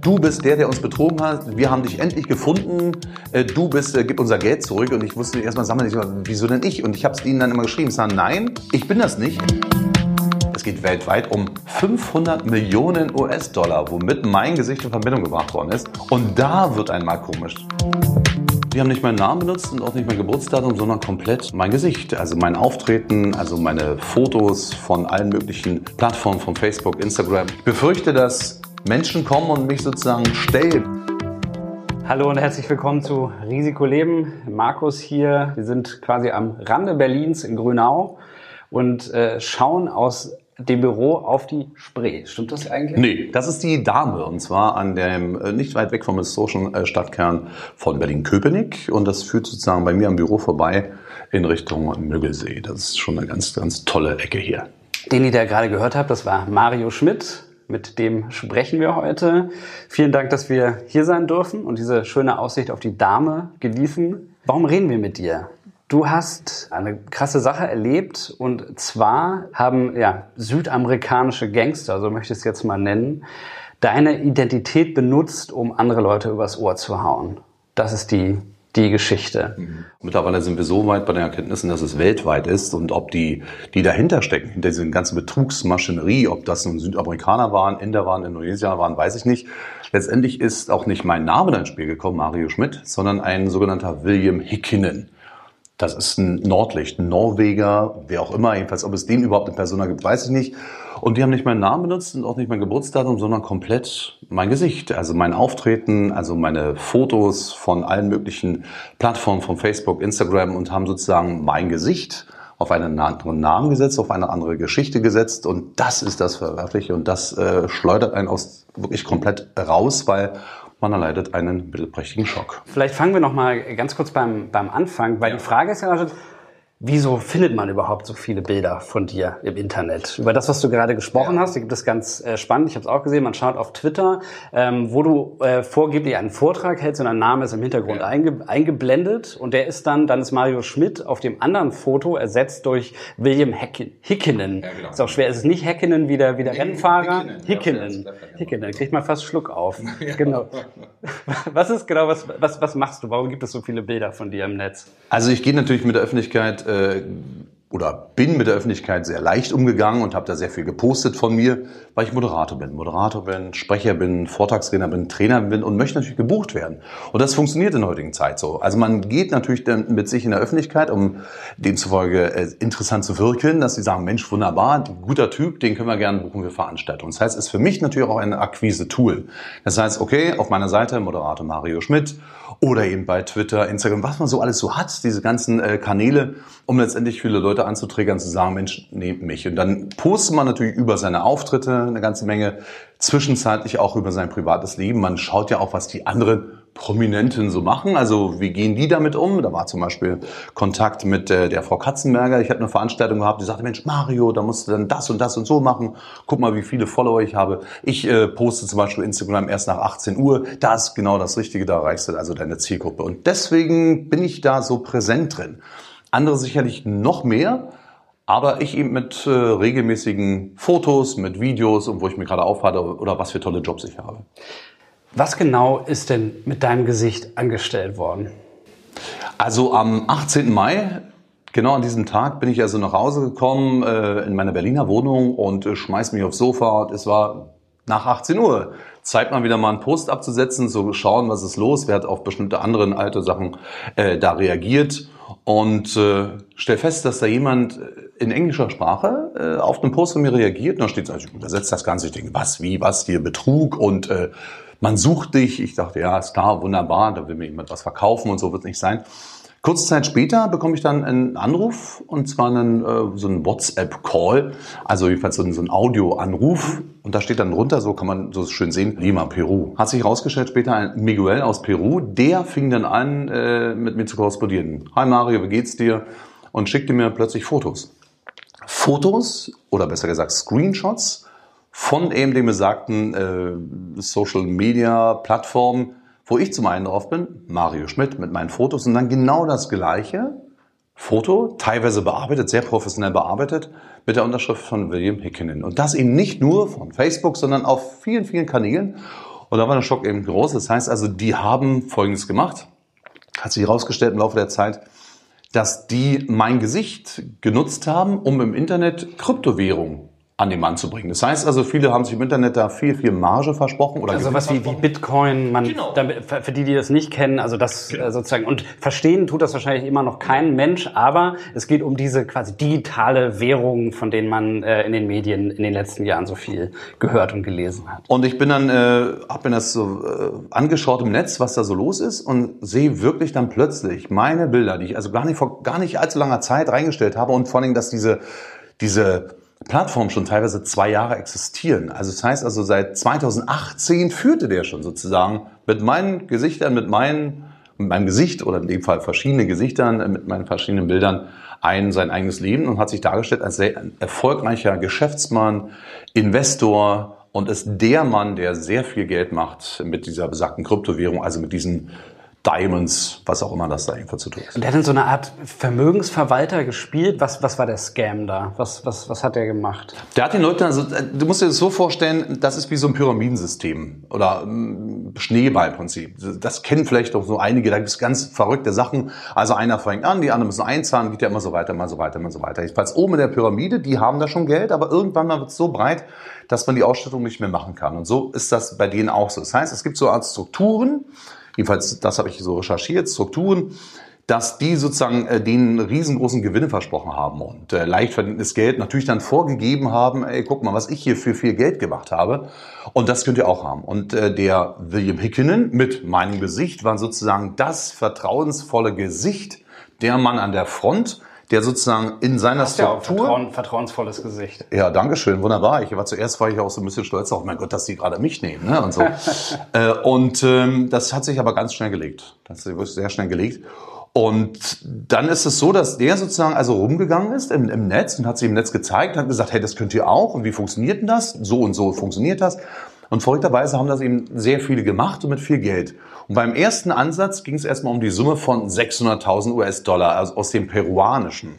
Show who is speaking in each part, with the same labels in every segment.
Speaker 1: du bist der, der uns betrogen hat, wir haben dich endlich gefunden, äh, du bist, äh, gib unser Geld zurück. Und ich wusste erstmal, nicht, wieso denn ich? Und ich habe es ihnen dann immer geschrieben, sagen, nein, ich bin das nicht. Es geht weltweit um 500 Millionen US-Dollar, womit mein Gesicht in Verbindung gebracht worden ist. Und da wird einmal komisch. Die haben nicht meinen Namen benutzt und auch nicht mein Geburtsdatum, sondern komplett mein Gesicht. Also mein Auftreten, also meine Fotos von allen möglichen Plattformen, von Facebook, Instagram. Ich befürchte, dass Menschen kommen und mich sozusagen stellen.
Speaker 2: Hallo und herzlich willkommen zu Risiko Leben. Markus hier. Wir sind quasi am Rande Berlins in Grünau und äh, schauen aus dem Büro auf die Spree. Stimmt das eigentlich?
Speaker 1: Nee, das ist die Dame und zwar an dem äh, nicht weit weg vom historischen äh, Stadtkern von Berlin-Köpenick und das führt sozusagen bei mir am Büro vorbei in Richtung Müggelsee. Das ist schon eine ganz, ganz tolle Ecke hier.
Speaker 2: Den, ihr da gerade gehört habt, das war Mario Schmidt. Mit dem sprechen wir heute. Vielen Dank, dass wir hier sein dürfen und diese schöne Aussicht auf die Dame genießen. Warum reden wir mit dir? Du hast eine krasse Sache erlebt und zwar haben ja, südamerikanische Gangster, so möchte ich es jetzt mal nennen, deine Identität benutzt, um andere Leute übers Ohr zu hauen. Das ist die, die Geschichte.
Speaker 1: Mhm. Mittlerweile sind wir so weit bei den Erkenntnissen, dass es weltweit ist und ob die, die dahinter stecken, hinter dieser ganzen Betrugsmaschinerie, ob das nun Südamerikaner waren, Inder waren, Indonesier waren, weiß ich nicht. Letztendlich ist auch nicht mein Name ins Spiel gekommen, Mario Schmidt, sondern ein sogenannter William Hickinen. Das ist ein Nordlicht, ein Norweger, wer auch immer, jedenfalls, ob es den überhaupt in Persona gibt, weiß ich nicht. Und die haben nicht meinen Namen benutzt und auch nicht mein Geburtsdatum, sondern komplett mein Gesicht, also mein Auftreten, also meine Fotos von allen möglichen Plattformen, von Facebook, Instagram und haben sozusagen mein Gesicht auf einen anderen Namen gesetzt, auf eine andere Geschichte gesetzt und das ist das Verwerfliche und das äh, schleudert einen aus wirklich komplett raus, weil man erleidet einen mittelprächtigen Schock.
Speaker 2: Vielleicht fangen wir noch mal ganz kurz beim, beim Anfang, weil ja. die Frage ist ja, Wieso findet man überhaupt so viele Bilder von dir im Internet? Über das, was du gerade gesprochen ja. hast, da gibt es ganz äh, spannend. Ich habe es auch gesehen. Man schaut auf Twitter, ähm, wo du äh, vorgeblich einen Vortrag hältst und dein Name ist im Hintergrund ja. einge eingeblendet und der ist dann, dann ist Mario Schmidt auf dem anderen Foto ersetzt durch William Hecken, Hickinen. Ja, genau. Ist auch schwer. Es ist nicht Heckinen wie der, wie der nee, Rennfahrer. Hickinen. Hickinen. Kriegt man fast Schluck auf. Genau. Was ist genau, was, was, was machst du? Warum gibt es so viele Bilder von dir im Netz?
Speaker 1: Also ich gehe natürlich mit der Öffentlichkeit äh, oder bin mit der Öffentlichkeit sehr leicht umgegangen und habe da sehr viel gepostet von mir, weil ich Moderator bin. Moderator bin, Sprecher bin, Vortragsredner bin, Trainer bin und möchte natürlich gebucht werden. Und das funktioniert in der heutigen Zeit so. Also man geht natürlich dann mit sich in der Öffentlichkeit, um demzufolge äh, interessant zu wirken, dass sie sagen, Mensch, wunderbar, guter Typ, den können wir gerne buchen für Veranstaltungen. Das heißt, es ist für mich natürlich auch ein Akquise-Tool. Das heißt, okay, auf meiner Seite Moderator Mario Schmidt oder eben bei Twitter, Instagram, was man so alles so hat, diese ganzen äh, Kanäle, um letztendlich viele Leute anzuträgern, zu sagen, Mensch, nehmt mich. Und dann postet man natürlich über seine Auftritte eine ganze Menge, zwischenzeitlich auch über sein privates Leben. Man schaut ja auch, was die anderen Prominenten so machen. Also wie gehen die damit um? Da war zum Beispiel Kontakt mit äh, der Frau Katzenberger. Ich hatte eine Veranstaltung gehabt, die sagte, Mensch, Mario, da musst du dann das und das und so machen. Guck mal, wie viele Follower ich habe. Ich äh, poste zum Beispiel Instagram erst nach 18 Uhr. Da ist genau das Richtige, da erreichst du also deine Zielgruppe. Und deswegen bin ich da so präsent drin. Andere sicherlich noch mehr. Aber ich eben mit äh, regelmäßigen Fotos, mit Videos und wo ich mir gerade aufhalte oder was für tolle Jobs ich habe.
Speaker 2: Was genau ist denn mit deinem Gesicht angestellt worden?
Speaker 1: Also am 18. Mai, genau an diesem Tag, bin ich also nach Hause gekommen äh, in meine Berliner Wohnung und äh, schmeiß mich aufs Sofa es war nach 18 Uhr. Zeit mal wieder mal einen Post abzusetzen, so schauen, was ist los, wer hat auf bestimmte anderen alte Sachen äh, da reagiert? Und äh, stell fest, dass da jemand in englischer Sprache äh, auf den Post von mir reagiert. Und da steht also, ich übersetze das Ganze, ich denke, was, wie, was, hier Betrug? Und äh, man sucht dich. Ich dachte, ja, ist klar, wunderbar, da will mir jemand was verkaufen und so wird es nicht sein. Kurze Zeit später bekomme ich dann einen Anruf und zwar einen, äh, so einen WhatsApp-Call, also jedenfalls so einen, so einen Audio-Anruf und da steht dann drunter, so kann man so schön sehen, Lima, Peru. Hat sich herausgestellt später ein Miguel aus Peru, der fing dann an, äh, mit mir zu korrespondieren. Hi Mario, wie geht's dir? Und schickte mir plötzlich Fotos. Fotos oder besser gesagt Screenshots von eben dem besagten äh, Social Media Plattform, wo ich zum einen drauf bin, Mario Schmidt mit meinen Fotos und dann genau das gleiche Foto, teilweise bearbeitet, sehr professionell bearbeitet, mit der Unterschrift von William Hickinen. Und das eben nicht nur von Facebook, sondern auf vielen, vielen Kanälen. Und da war der Schock eben groß. Das heißt also, die haben Folgendes gemacht. Hat sich herausgestellt im Laufe der Zeit, dass die mein Gesicht genutzt haben, um im Internet Kryptowährungen an den Mann zu bringen. Das heißt also, viele haben sich im Internet da viel, viel Marge versprochen. Oder
Speaker 2: also was wie, wie Bitcoin, man, genau. damit, für die, die das nicht kennen, also das genau. sozusagen, und verstehen tut das wahrscheinlich immer noch kein Mensch, aber es geht um diese quasi digitale Währung, von denen man äh, in den Medien in den letzten Jahren so viel gehört und gelesen hat.
Speaker 1: Und ich bin dann, äh, habe mir das so äh, angeschaut im Netz, was da so los ist und sehe wirklich dann plötzlich meine Bilder, die ich also gar nicht vor gar nicht allzu langer Zeit reingestellt habe und vor allem, dass diese, diese Plattformen schon teilweise zwei Jahre existieren. Also das heißt also seit 2018 führte der schon sozusagen mit meinen Gesichtern, mit meinen, mit meinem Gesicht oder in dem Fall verschiedene Gesichtern, äh, mit meinen verschiedenen Bildern ein sein eigenes Leben und hat sich dargestellt als sehr erfolgreicher Geschäftsmann, Investor und ist der Mann, der sehr viel Geld macht mit dieser besagten Kryptowährung, also mit diesen Diamonds, was auch immer das da einfach zu tun ist.
Speaker 2: Und der hat in so eine Art Vermögensverwalter gespielt. Was, was war der Scam da? Was, was, was hat der gemacht?
Speaker 1: Der hat den Leuten, also du musst dir das so vorstellen, das ist wie so ein Pyramidensystem oder ein Schneeballprinzip. Das kennen vielleicht auch so einige, da gibt es ganz verrückte Sachen. Also einer fängt an, die anderen müssen einzahlen, geht ja immer so weiter, immer so weiter, immer so weiter. Jedenfalls oben in der Pyramide, die haben da schon Geld, aber irgendwann mal wird es so breit, dass man die Ausstattung nicht mehr machen kann. Und so ist das bei denen auch so. Das heißt, es gibt so Art Strukturen, jedenfalls das habe ich so recherchiert, Strukturen, dass die sozusagen äh, denen riesengroßen Gewinne versprochen haben und äh, leicht verdientes Geld natürlich dann vorgegeben haben, ey, guck mal, was ich hier für viel Geld gemacht habe und das könnt ihr auch haben. Und äh, der William Hickinen mit meinem Gesicht war sozusagen das vertrauensvolle Gesicht, der Mann an der Front, der sozusagen in seiner Hast Struktur...
Speaker 2: Ja, Vertrauen, vertrauensvolles Gesicht.
Speaker 1: Ja, dankeschön, wunderbar. Ich war zuerst war ich auch so ein bisschen stolz auf, mein Gott, dass die gerade mich nehmen. Ne? Und, so. äh, und ähm, das hat sich aber ganz schnell gelegt. Das hat sich sehr schnell gelegt. Und dann ist es so, dass der sozusagen also rumgegangen ist im, im Netz und hat sich im Netz gezeigt, hat gesagt, hey, das könnt ihr auch und wie funktioniert denn das? So und so funktioniert das. Und verrückterweise haben das eben sehr viele gemacht und mit viel Geld. Und beim ersten Ansatz ging es erstmal um die Summe von 600.000 US-Dollar also aus dem peruanischen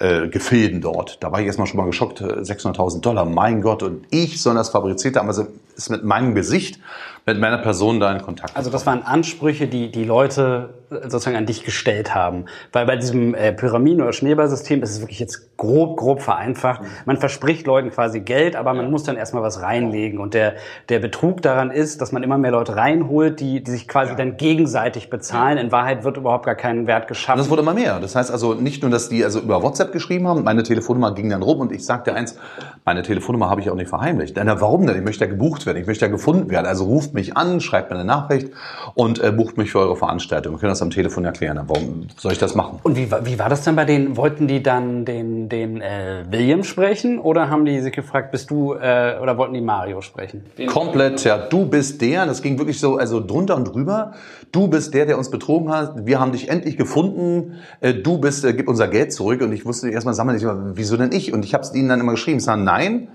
Speaker 1: äh, Gefilden dort. Da war ich erstmal schon mal geschockt, 600.000 äh, Dollar, mein Gott. Und ich soll das fabriziert haben, also ist mit meinem Gesicht mit meiner Person da in Kontakt.
Speaker 2: Also das waren Ansprüche, die die Leute sozusagen an dich gestellt haben. Weil bei diesem äh, Pyramiden- oder Schneeballsystem ist es wirklich jetzt grob, grob vereinfacht. Man verspricht Leuten quasi Geld, aber man muss dann erstmal was reinlegen. Und der, der Betrug daran ist, dass man immer mehr Leute reinholt, die, die sich quasi ja. dann gegenseitig bezahlen. In Wahrheit wird überhaupt gar kein Wert geschaffen.
Speaker 1: Und das wurde immer mehr. Das heißt also nicht nur, dass die also über WhatsApp geschrieben haben, meine Telefonnummer ging dann rum und ich sagte eins, meine Telefonnummer habe ich auch nicht verheimlicht. Na, warum denn? Ich möchte ja gebucht werden, ich möchte ja gefunden werden. Also ruft mich an, schreibt mir eine Nachricht und äh, bucht mich für eure Veranstaltung. Wir können das am Telefon erklären. Warum soll ich das machen?
Speaker 2: Und wie, wie war das dann bei denen? Wollten die dann den, den äh, William sprechen oder haben die sich gefragt, bist du äh, oder wollten die Mario sprechen?
Speaker 1: Den Komplett, ja. Du bist der. Das ging wirklich so, also drunter und drüber. Du bist der, der uns betrogen hat. Wir haben dich endlich gefunden. Äh, du bist, äh, gib unser Geld zurück. Und ich wusste erstmal sammeln nicht, wieso denn ich? Und ich habe es ihnen dann immer geschrieben. Ich sage, nein.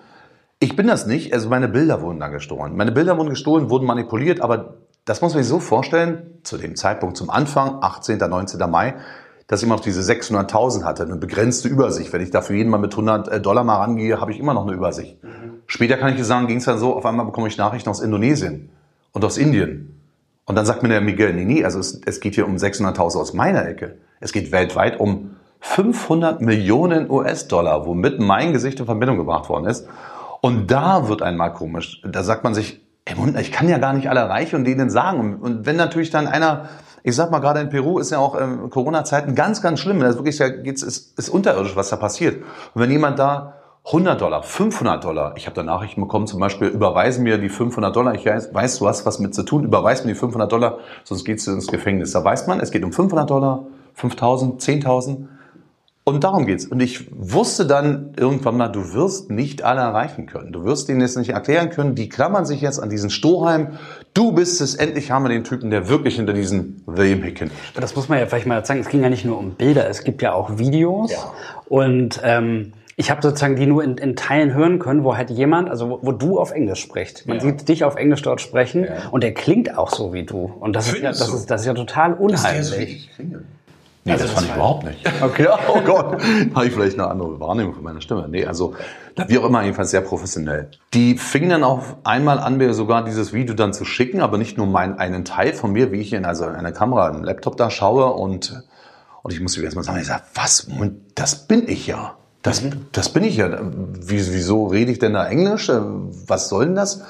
Speaker 1: Ich bin das nicht. Also meine Bilder wurden dann gestohlen. Meine Bilder wurden gestohlen, wurden manipuliert, aber das muss man sich so vorstellen, zu dem Zeitpunkt zum Anfang, 18., 19. Mai, dass ich immer noch diese 600.000 hatte, eine begrenzte Übersicht. Wenn ich dafür jeden Mal mit 100 äh, Dollar mal rangehe, habe ich immer noch eine Übersicht. Mhm. Später kann ich sagen, ging es dann so, auf einmal bekomme ich Nachrichten aus Indonesien und aus Indien. Und dann sagt mir der Miguel, nee, nee, also es, es geht hier um 600.000 aus meiner Ecke. Es geht weltweit um 500 Millionen US-Dollar, womit mein Gesicht in Verbindung gebracht worden ist. Und da wird einmal komisch. Da sagt man sich, ey, ich kann ja gar nicht alle erreichen und denen sagen. Und wenn natürlich dann einer, ich sag mal, gerade in Peru ist ja auch ähm, Corona-Zeiten ganz, ganz schlimm. Das ist wirklich, ja, geht's, ist, ist unterirdisch, was da passiert. Und wenn jemand da 100 Dollar, 500 Dollar, ich habe da Nachrichten bekommen, zum Beispiel, überweisen mir die 500 Dollar, ich weiß, du hast was mit zu tun, überweis mir die 500 Dollar, sonst geht's ins Gefängnis. Da weiß man, es geht um 500 Dollar, 5000, 10.000 und darum geht's. Und ich wusste dann irgendwann mal, du wirst nicht alle erreichen können. Du wirst denen jetzt nicht erklären können. Die klammern sich jetzt an diesen Strohhalm. Du bist es. Endlich haben wir den Typen, der wirklich hinter diesen William Hicken.
Speaker 2: Das muss man ja vielleicht mal sagen. Es ging ja nicht nur um Bilder. Es gibt ja auch Videos. Ja. Und ähm, ich habe sozusagen die nur in, in Teilen hören können, wo halt jemand, also wo, wo du auf Englisch sprichst. Man ja. sieht dich auf Englisch dort sprechen ja. und der klingt auch so wie du. Und das ist ja, das, ist, das ist ja total unheimlich.
Speaker 1: Nee, also das, fand ich überhaupt nicht. Okay. Oh Gott. Habe ich vielleicht eine andere Wahrnehmung von meiner Stimme. Nee, also wie auch immer, jedenfalls sehr professionell. Die fingen dann auch einmal an, mir sogar dieses Video dann zu schicken, aber nicht nur meinen einen Teil von mir, wie ich in also in einer Kamera, im Laptop da schaue und, und ich musste erstmal sagen, ich sage, was? Das bin ich ja. Das, mhm. das bin ich ja. Wieso rede ich denn da Englisch? Was soll denn das?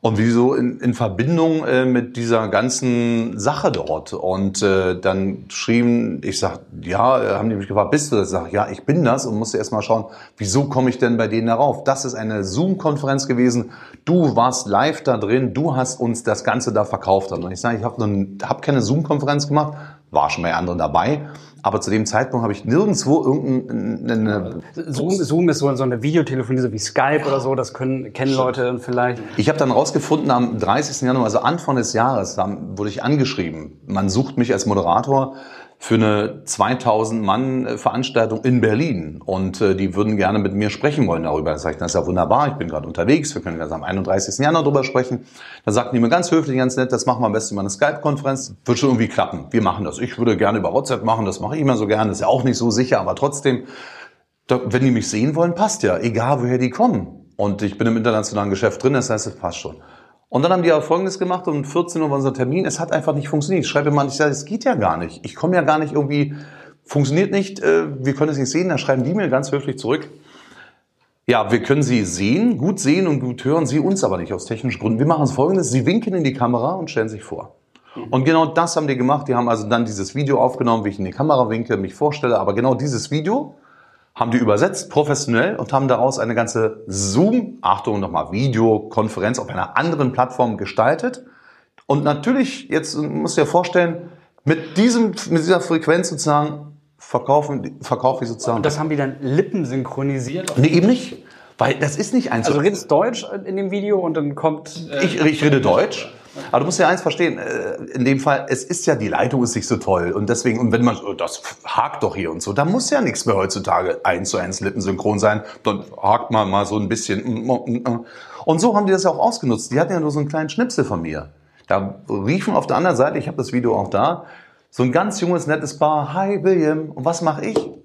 Speaker 1: Und wieso in, in Verbindung äh, mit dieser ganzen Sache dort? Und äh, dann schrieben, ich sag, ja, äh, haben die mich gefragt, bist du das? Ich sag, ja, ich bin das und musste erst mal schauen, wieso komme ich denn bei denen darauf? Das ist eine Zoom-Konferenz gewesen. Du warst live da drin, du hast uns das Ganze da verkauft. Und ich sage, ich habe hab keine Zoom-Konferenz gemacht, war schon bei anderen dabei. Aber zu dem Zeitpunkt habe ich nirgendwo irgendeine...
Speaker 2: Zoom, Zoom ist so, so eine Videotelefonie, so wie Skype oder so, das können, kennen Leute dann vielleicht.
Speaker 1: Ich habe dann rausgefunden, am 30. Januar, also Anfang des Jahres, wurde ich angeschrieben. Man sucht mich als Moderator für eine 2000 Mann äh, Veranstaltung in Berlin und äh, die würden gerne mit mir sprechen wollen darüber. Da sage ich, das ist ja wunderbar, ich bin gerade unterwegs, wir können ganz am 31. Januar darüber sprechen. Da sagten die mir ganz höflich, ganz nett, das machen wir am besten über eine Skype-Konferenz, wird schon irgendwie klappen. Wir machen das. Ich würde gerne über WhatsApp machen, das mache ich immer so gerne, ist ja auch nicht so sicher, aber trotzdem, da, wenn die mich sehen wollen, passt ja, egal woher die kommen. Und ich bin im internationalen Geschäft drin, das heißt, es passt schon. Und dann haben die aber Folgendes gemacht, um 14 Uhr war unser Termin, es hat einfach nicht funktioniert. Ich schreibe mal, ich sage, es geht ja gar nicht. Ich komme ja gar nicht irgendwie, funktioniert nicht, äh, wir können es nicht sehen. Dann schreiben die mir ganz höflich zurück. Ja, wir können Sie sehen, gut sehen und gut hören, Sie uns aber nicht aus technischen Gründen. Wir machen es folgendes, Sie winken in die Kamera und stellen sich vor. Und genau das haben die gemacht. Die haben also dann dieses Video aufgenommen, wie ich in die Kamera winke, mich vorstelle. Aber genau dieses Video haben die übersetzt, professionell, und haben daraus eine ganze Zoom, Achtung nochmal, Videokonferenz auf einer anderen Plattform gestaltet. Und natürlich, jetzt musst du dir vorstellen, mit, diesem, mit dieser Frequenz sozusagen verkaufen, verkaufe ich sozusagen.
Speaker 2: Und das haben die dann Lippen synchronisiert?
Speaker 1: Nee, eben nicht. Weil das ist nicht eins.
Speaker 2: Also redest Deutsch in dem Video und dann kommt.
Speaker 1: Äh, ich, ich rede Deutsch. Aber du musst ja eins verstehen, äh, in dem Fall, es ist ja, die Leitung ist nicht so toll. Und deswegen, und wenn man, oh, das hakt doch hier und so, da muss ja nichts mehr heutzutage eins zu eins lippensynchron sein. Dann hakt man mal so ein bisschen. Und so haben die das ja auch ausgenutzt. Die hatten ja nur so einen kleinen Schnipsel von mir. Da riefen auf der anderen Seite, ich habe das Video auch da, so ein ganz junges, nettes Paar, hi William, und was mache ich?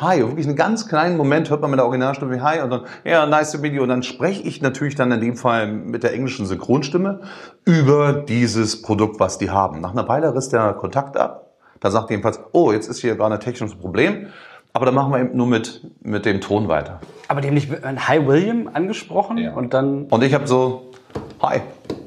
Speaker 1: Hi, wirklich einen ganz kleinen Moment hört man mit der Originalstimme wie Hi und dann, ja, nice to meet you. Und dann spreche ich natürlich dann in dem Fall mit der englischen Synchronstimme über dieses Produkt, was die haben. Nach einer Weile riss der Kontakt ab. Da sagt jedenfalls, oh, jetzt ist hier gerade ein technisches Problem. Aber dann machen wir eben nur mit, mit dem Ton weiter.
Speaker 2: Aber die haben nicht Hi William angesprochen ja. und dann.
Speaker 1: Und ich habe so, Hi.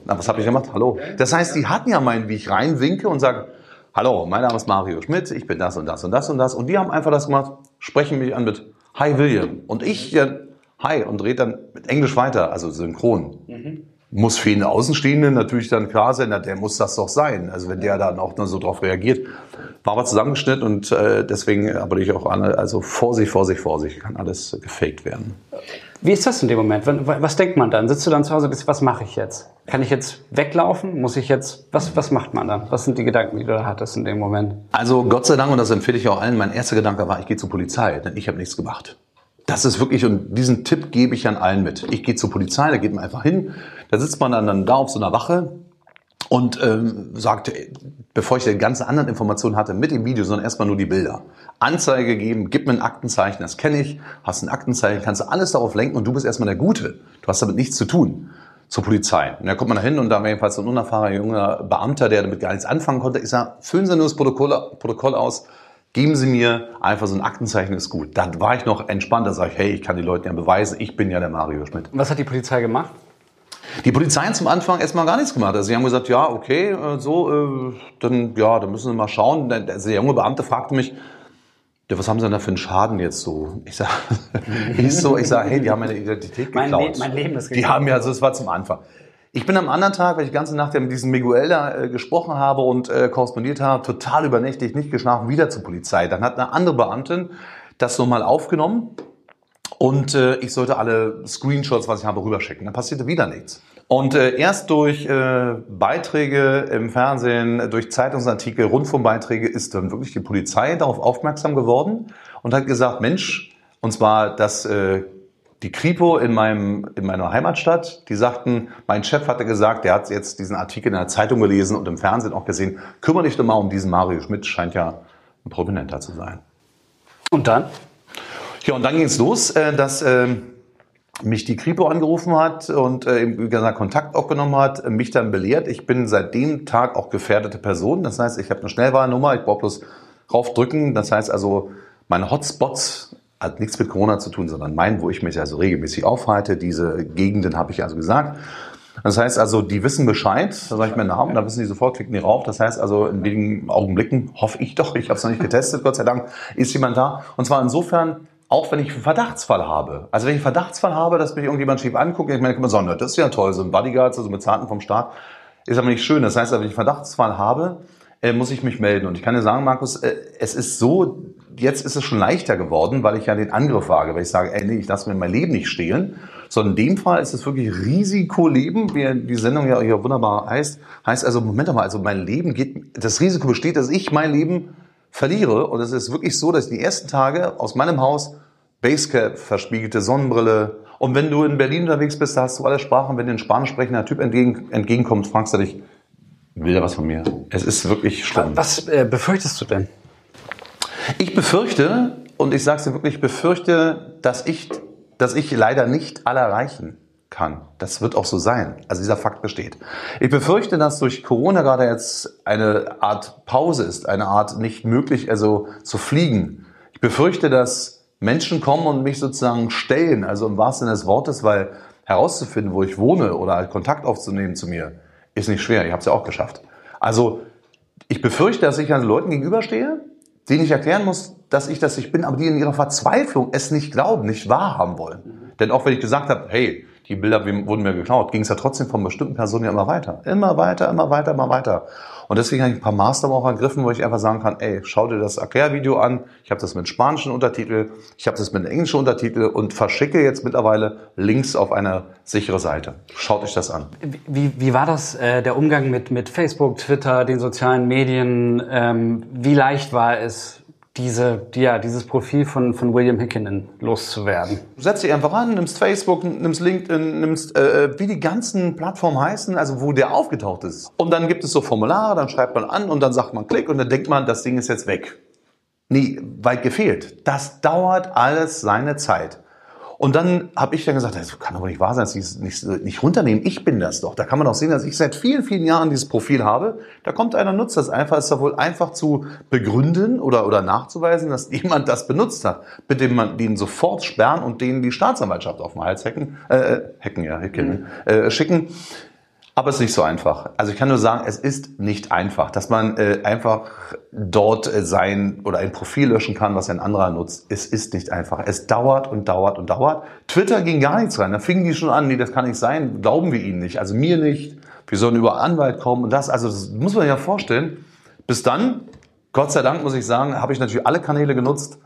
Speaker 1: Na, was habe ich gemacht? Hallo. Das heißt, die hatten ja meinen, wie ich reinwinke und sage, Hallo, mein Name ist Mario Schmidt, ich bin das und das und das und das. Und die haben einfach das gemacht, sprechen mich an mit Hi William. Und ich ja, Hi und dreht dann mit Englisch weiter, also synchron. Mhm. Muss für einen Außenstehenden natürlich dann klar sein, der muss das doch sein. Also wenn der dann auch dann so drauf reagiert. War aber zusammengeschnitten und äh, deswegen aber ich auch an, also Vorsicht, Vorsicht, Vorsicht, kann alles gefaked werden.
Speaker 2: Wie ist das in dem Moment? Was denkt man dann? Sitzt du dann zu Hause und bist, was mache ich jetzt? Kann ich jetzt weglaufen? Muss ich jetzt, was, was macht man dann? Was sind die Gedanken, die du da hattest in dem Moment?
Speaker 1: Also Gott sei Dank, und das empfehle ich auch allen, mein erster Gedanke war, ich gehe zur Polizei, denn ich habe nichts gemacht. Das ist wirklich, und diesen Tipp gebe ich an allen mit. Ich gehe zur Polizei, da geht man einfach hin, da sitzt man dann da auf so einer Wache und ähm, sagt, bevor ich die ganzen anderen Informationen hatte, mit dem Video, sondern erstmal nur die Bilder. Anzeige geben, gib mir ein Aktenzeichen, das kenne ich, hast ein Aktenzeichen, kannst du alles darauf lenken und du bist erstmal der Gute. Du hast damit nichts zu tun. Zur Polizei. Und da kommt man da hin und da war jedenfalls so ein unerfahrener junger Beamter, der damit gar nichts anfangen konnte. Ich sage, füllen Sie nur das Protokoll, Protokoll aus, geben Sie mir einfach so ein Aktenzeichen, ist gut. Da war ich noch entspannt, da sage ich, hey, ich kann die Leute ja beweisen, ich bin ja der Mario Schmidt.
Speaker 2: Was hat die Polizei gemacht?
Speaker 1: Die Polizei hat zum Anfang erstmal gar nichts gemacht. Also sie haben gesagt, ja, okay, äh, so, äh, dann, ja, dann müssen Sie mal schauen. Der, junge Beamte fragte mich, ja, was haben Sie denn da für einen Schaden jetzt so? Ich sag, ich so, ich sag, hey, die haben meine Identität geklaut. Mein, Le mein Leben ist geklaut. Die haben ja, also es war zum Anfang. Ich bin am anderen Tag, weil ich die ganze Nacht mit diesem Miguel da äh, gesprochen habe und äh, korrespondiert habe, total übernächtig, nicht geschlafen, wieder zur Polizei. Dann hat eine andere Beamtin das nochmal aufgenommen und äh, ich sollte alle Screenshots, was ich habe, rüberschicken. Dann passierte wieder nichts. Und äh, erst durch äh, Beiträge im Fernsehen, durch Zeitungsartikel, Rundfunkbeiträge ist dann wirklich die Polizei darauf aufmerksam geworden und hat gesagt, Mensch, und zwar dass äh, die Kripo in, meinem, in meiner Heimatstadt, die sagten, mein Chef hatte gesagt, der hat jetzt diesen Artikel in der Zeitung gelesen und im Fernsehen auch gesehen, kümmere dich doch mal um diesen Mario Schmidt, scheint ja ein Prominenter zu sein.
Speaker 2: Und dann?
Speaker 1: Ja, und dann ging es los, äh, dass äh, mich die Kripo angerufen hat und äh, Kontakt aufgenommen hat, mich dann belehrt. Ich bin seit dem Tag auch gefährdete Person. Das heißt, ich habe eine Schnellwahlnummer, ich brauche bloß raufdrücken. Das heißt also, meine Hotspots hat nichts mit Corona zu tun, sondern mein, wo ich mich also regelmäßig aufhalte. Diese Gegenden habe ich also gesagt. Das heißt also, die wissen Bescheid, da sage ich meinen Namen, da wissen die sofort, klicken die rauf. Das heißt also, in wenigen Augenblicken, hoffe ich doch, ich habe es noch nicht getestet, Gott sei Dank, ist jemand da. Und zwar insofern, auch wenn ich einen Verdachtsfall habe. Also wenn ich einen Verdachtsfall habe, dass mich irgendjemand schief anguckt, ich meine, besonders, das ist ja toll, so ein Bodyguard, so mit Zarten vom Staat, ist aber nicht schön. Das heißt, wenn ich einen Verdachtsfall habe, äh, muss ich mich melden. Und ich kann dir sagen, Markus, äh, es ist so, jetzt ist es schon leichter geworden, weil ich ja den Angriff wage, weil ich sage, ey, nee, ich lasse mir mein Leben nicht stehlen. Sondern in dem Fall ist es wirklich Risikoleben, wie die Sendung ja hier wunderbar heißt. Heißt also, Moment mal, also mein Leben geht, das Risiko besteht, dass ich mein Leben verliere. Und es ist wirklich so, dass die ersten Tage aus meinem Haus Basecap, verspiegelte Sonnenbrille. Und wenn du in Berlin unterwegs bist, da hast du alle Sprachen. Wenn dir ein spanisch sprechender Typ entgegen, entgegenkommt, fragst du dich, will er was von mir? Es ist wirklich schlimm.
Speaker 2: Was äh, befürchtest du denn?
Speaker 1: Ich befürchte, und ich sage es dir wirklich, ich befürchte, dass ich, dass ich leider nicht alle erreichen kann. Das wird auch so sein. Also dieser Fakt besteht. Ich befürchte, dass durch Corona gerade jetzt eine Art Pause ist, eine Art nicht möglich, also zu fliegen. Ich befürchte, dass Menschen kommen und mich sozusagen stellen, also im wahrsten Sinne des Wortes, weil herauszufinden, wo ich wohne oder halt Kontakt aufzunehmen zu mir, ist nicht schwer. Ich habe es ja auch geschafft. Also ich befürchte, dass ich an Leuten gegenüberstehe, denen ich erklären muss, dass ich das nicht bin, aber die in ihrer Verzweiflung es nicht glauben, nicht wahrhaben wollen. Denn auch wenn ich gesagt habe, hey, die Bilder wurden mir geklaut, ging es ja trotzdem von bestimmten Personen ja immer weiter. Immer weiter, immer weiter, immer weiter. Und deswegen habe ich ein paar Maßnahmen auch ergriffen, wo ich einfach sagen kann, ey, schau dir das Erklärvideo an. Ich habe das mit spanischen Untertitel, ich habe das mit englischen Untertitel und verschicke jetzt mittlerweile Links auf eine sichere Seite. Schaut euch das an.
Speaker 2: Wie, wie war das, äh, der Umgang mit, mit Facebook, Twitter, den sozialen Medien? Ähm, wie leicht war es, diese, ja, dieses Profil von, von William Hickinen loszuwerden?
Speaker 1: Setz dich einfach an, nimmst Facebook, nimmst LinkedIn, nimmst, äh, wie die ganzen Plattformen heißen, also wo der aufgetaucht ist. Und dann gibt es so Formulare, dann schreibt man an und dann sagt man Klick und dann denkt man, das Ding ist jetzt weg. Nee, weit gefehlt. Das dauert alles seine Zeit. Und dann habe ich dann gesagt, das kann aber nicht wahr sein, dass ich es nicht, nicht runternehmen. Ich bin das doch. Da kann man doch sehen, dass ich seit vielen, vielen Jahren dieses Profil habe. Da kommt einer, nutzt das einfach. Ist doch wohl einfach zu begründen oder, oder nachzuweisen, dass jemand das benutzt hat. Bitte man den sofort sperren und denen die Staatsanwaltschaft auf den Hals hacken, äh, hacken ja, hacken, äh, schicken. Aber es ist nicht so einfach. Also ich kann nur sagen, es ist nicht einfach, dass man äh, einfach dort äh, sein oder ein Profil löschen kann, was ein anderer nutzt. Es ist nicht einfach. Es dauert und dauert und dauert. Twitter ging gar nichts rein. Da fingen die schon an, nee, das kann nicht sein, glauben wir ihnen nicht. Also mir nicht. Wir sollen über Anwalt kommen und das. Also das muss man sich ja vorstellen. Bis dann, Gott sei Dank muss ich sagen, habe ich natürlich alle Kanäle genutzt.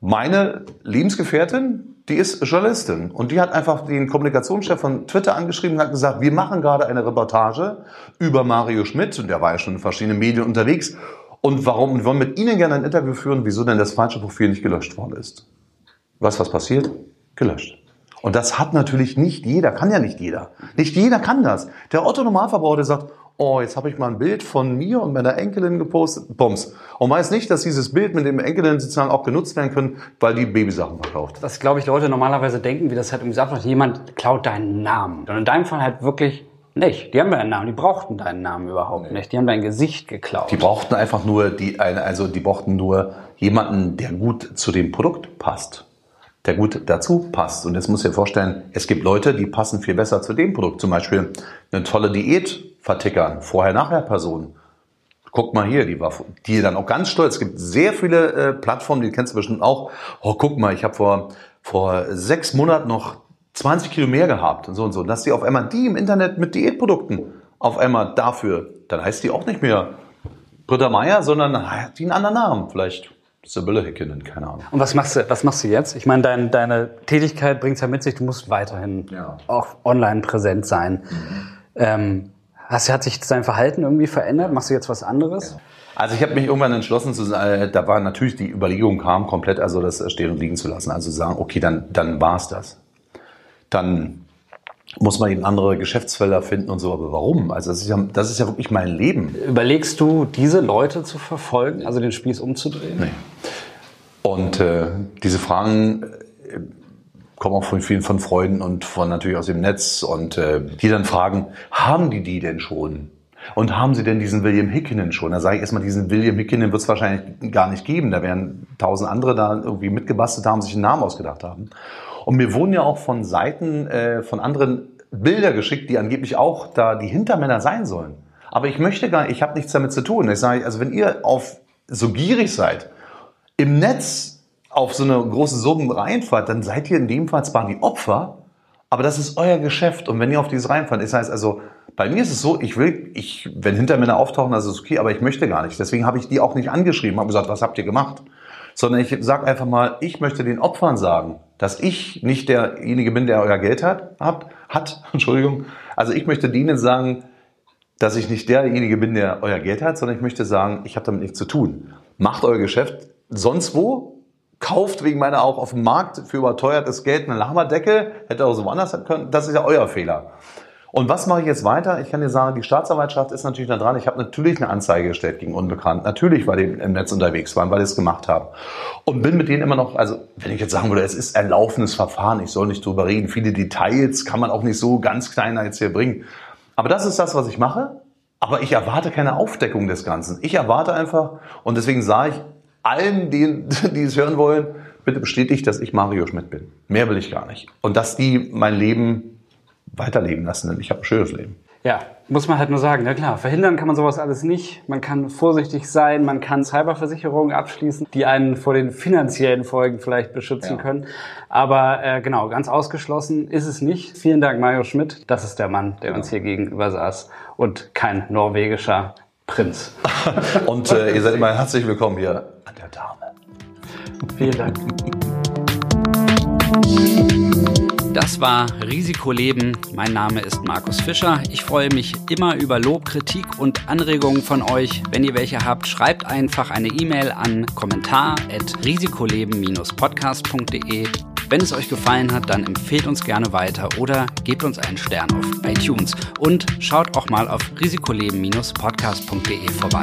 Speaker 1: Meine Lebensgefährtin, die ist Journalistin und die hat einfach den Kommunikationschef von Twitter angeschrieben und hat gesagt, wir machen gerade eine Reportage über Mario Schmidt und der war ja schon in verschiedenen Medien unterwegs und warum und wir wollen mit Ihnen gerne ein Interview führen, wieso denn das falsche Profil nicht gelöscht worden ist. Was was passiert? Gelöscht. Und das hat natürlich nicht jeder, kann ja nicht jeder. Nicht jeder kann das. Der Otto Normalverbraucher, sagt, oh, jetzt habe ich mal ein Bild von mir und meiner Enkelin gepostet, Bums. Und weiß nicht, dass dieses Bild mit dem Enkelin sozusagen auch genutzt werden können, weil die Babysachen verkauft.
Speaker 2: Was, glaube ich, Leute normalerweise denken, wie das halt gesagt wird, jemand klaut deinen Namen. Und in deinem Fall halt wirklich nicht. Die haben deinen Namen, die brauchten deinen Namen überhaupt nicht. Die haben dein Gesicht geklaut.
Speaker 1: Die brauchten einfach nur die, also die brauchten nur jemanden, der gut zu dem Produkt passt der gut dazu passt. Und jetzt muss ich dir vorstellen, es gibt Leute, die passen viel besser zu dem Produkt. Zum Beispiel eine tolle Diät vertickern, Vorher-Nachher-Personen. Guck mal hier, die war, die dann auch ganz stolz. Es gibt sehr viele äh, Plattformen, die kennst du bestimmt auch. Oh, guck mal, ich habe vor, vor sechs Monaten noch 20 Kilo mehr gehabt und so und so. Und dass die auf einmal die im Internet mit Diätprodukten auf einmal dafür, dann heißt die auch nicht mehr Britta Meier, sondern hat die einen anderen Namen. Vielleicht Sibylle Hickinen, keine Ahnung.
Speaker 2: Und was machst du, was machst du jetzt? Ich meine, dein, deine Tätigkeit bringt es ja mit sich, du musst weiterhin ja. auch online präsent sein. Mhm. Ähm, Hast, hat sich dein Verhalten irgendwie verändert? Machst du jetzt was anderes?
Speaker 1: Also ich habe mich irgendwann entschlossen zu äh, da war natürlich die Überlegung kam, komplett also das stehen und liegen zu lassen. Also sagen, okay, dann, dann war es das. Dann muss man eben andere Geschäftsfelder finden und so. Aber warum? Also das ist ja, das ist ja wirklich mein Leben.
Speaker 2: Überlegst du, diese Leute zu verfolgen, also den Spieß umzudrehen?
Speaker 1: Nee. Und äh, diese Fragen äh, kommen auch von vielen von Freunden und von natürlich aus dem Netz und äh, die dann fragen, haben die die denn schon? Und haben Sie denn diesen William Hickinen schon? Da sage ich erstmal, diesen William Hickinen wird es wahrscheinlich gar nicht geben. Da werden tausend andere da irgendwie mitgebastelt haben, sich einen Namen ausgedacht haben. Und mir wurden ja auch von Seiten äh, von anderen Bilder geschickt, die angeblich auch da die Hintermänner sein sollen. Aber ich möchte gar, ich habe nichts damit zu tun. Ich sage, also wenn ihr auf so gierig seid, im Netz auf so eine große Summe reinfahrt, dann seid ihr in dem Fall zwar die Opfer, aber das ist euer Geschäft. Und wenn ihr auf dieses reinfahrt, das heißt also, bei mir ist es so, ich will, ich, wenn Hintermänner auftauchen, das ist okay, aber ich möchte gar nicht. Deswegen habe ich die auch nicht angeschrieben, habe gesagt, was habt ihr gemacht? Sondern ich sage einfach mal, ich möchte den Opfern sagen, dass ich nicht derjenige bin, der euer Geld hat, habt, hat, Entschuldigung. Also ich möchte denen sagen, dass ich nicht derjenige bin, der euer Geld hat, sondern ich möchte sagen, ich habe damit nichts zu tun. Macht euer Geschäft sonst wo, kauft wegen meiner auch auf dem Markt für überteuertes Geld eine Lama-Decke, hätte auch so woanders sein können, das ist ja euer Fehler. Und was mache ich jetzt weiter? Ich kann dir sagen, die Staatsanwaltschaft ist natürlich da dran. Ich habe natürlich eine Anzeige gestellt gegen Unbekannt. Natürlich, weil die im Netz unterwegs waren, weil die es gemacht haben. Und bin mit denen immer noch, also wenn ich jetzt sagen würde, es ist ein laufendes Verfahren, ich soll nicht drüber reden. Viele Details kann man auch nicht so ganz kleiner jetzt hier bringen. Aber das ist das, was ich mache. Aber ich erwarte keine Aufdeckung des Ganzen. Ich erwarte einfach, und deswegen sage ich allen, die, die es hören wollen, bitte bestätigt, dass ich Mario Schmidt bin. Mehr will ich gar nicht. Und dass die mein Leben weiterleben lassen, denn ich habe ein schönes Leben.
Speaker 2: Ja, muss man halt nur sagen, ja klar, verhindern kann man sowas alles nicht. Man kann vorsichtig sein, man kann Cyberversicherungen abschließen, die einen vor den finanziellen Folgen vielleicht beschützen ja. können. Aber äh, genau, ganz ausgeschlossen ist es nicht. Vielen Dank, Mario Schmidt. Das ist der Mann, der ja. uns hier gegenüber saß und kein norwegischer Prinz.
Speaker 1: und äh, ihr seid immer herzlich willkommen hier an der Dame.
Speaker 2: Vielen Dank. Das war Risikoleben. Mein Name ist Markus Fischer. Ich freue mich immer über Lob, Kritik und Anregungen von euch. Wenn ihr welche habt, schreibt einfach eine E-Mail an kommentar@risikoleben-podcast.de. Wenn es euch gefallen hat, dann empfehlt uns gerne weiter oder gebt uns einen Stern auf iTunes und schaut auch mal auf risikoleben-podcast.de vorbei.